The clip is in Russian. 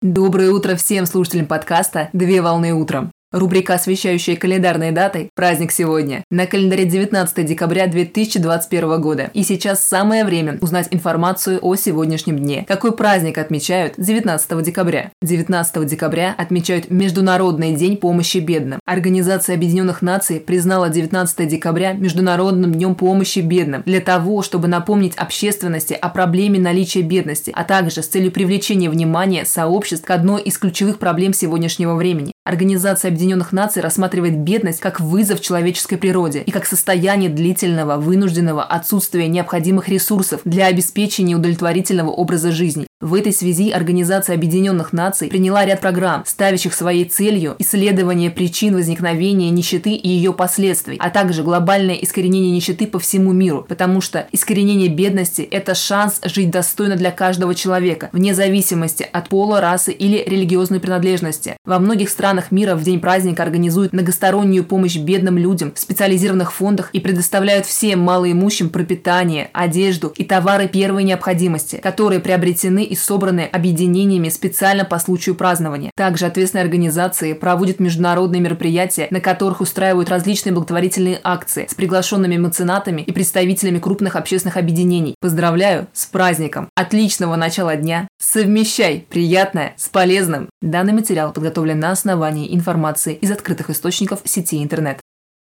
Доброе утро всем слушателям подкаста «Две волны утром». Рубрика, освещающая календарные даты, праздник сегодня. На календаре 19 декабря 2021 года. И сейчас самое время узнать информацию о сегодняшнем дне. Какой праздник отмечают 19 декабря? 19 декабря отмечают Международный день помощи бедным. Организация Объединенных Наций признала 19 декабря Международным днем помощи бедным для того, чтобы напомнить общественности о проблеме наличия бедности, а также с целью привлечения внимания сообществ к одной из ключевых проблем сегодняшнего времени. Организация Объединенных Наций рассматривает бедность как вызов человеческой природе и как состояние длительного, вынужденного отсутствия необходимых ресурсов для обеспечения удовлетворительного образа жизни. В этой связи Организация Объединенных Наций приняла ряд программ, ставящих своей целью исследование причин возникновения нищеты и ее последствий, а также глобальное искоренение нищеты по всему миру, потому что искоренение бедности – это шанс жить достойно для каждого человека, вне зависимости от пола, расы или религиозной принадлежности. Во многих странах мира в день праздника организуют многостороннюю помощь бедным людям в специализированных фондах и предоставляют всем малоимущим пропитание, одежду и товары первой необходимости, которые приобретены и собраны объединениями специально по случаю празднования. Также ответственные организации проводят международные мероприятия, на которых устраивают различные благотворительные акции с приглашенными меценатами и представителями крупных общественных объединений. Поздравляю с праздником! Отличного начала дня! Совмещай приятное с полезным! Данный материал подготовлен на основании информации из открытых источников сети интернет.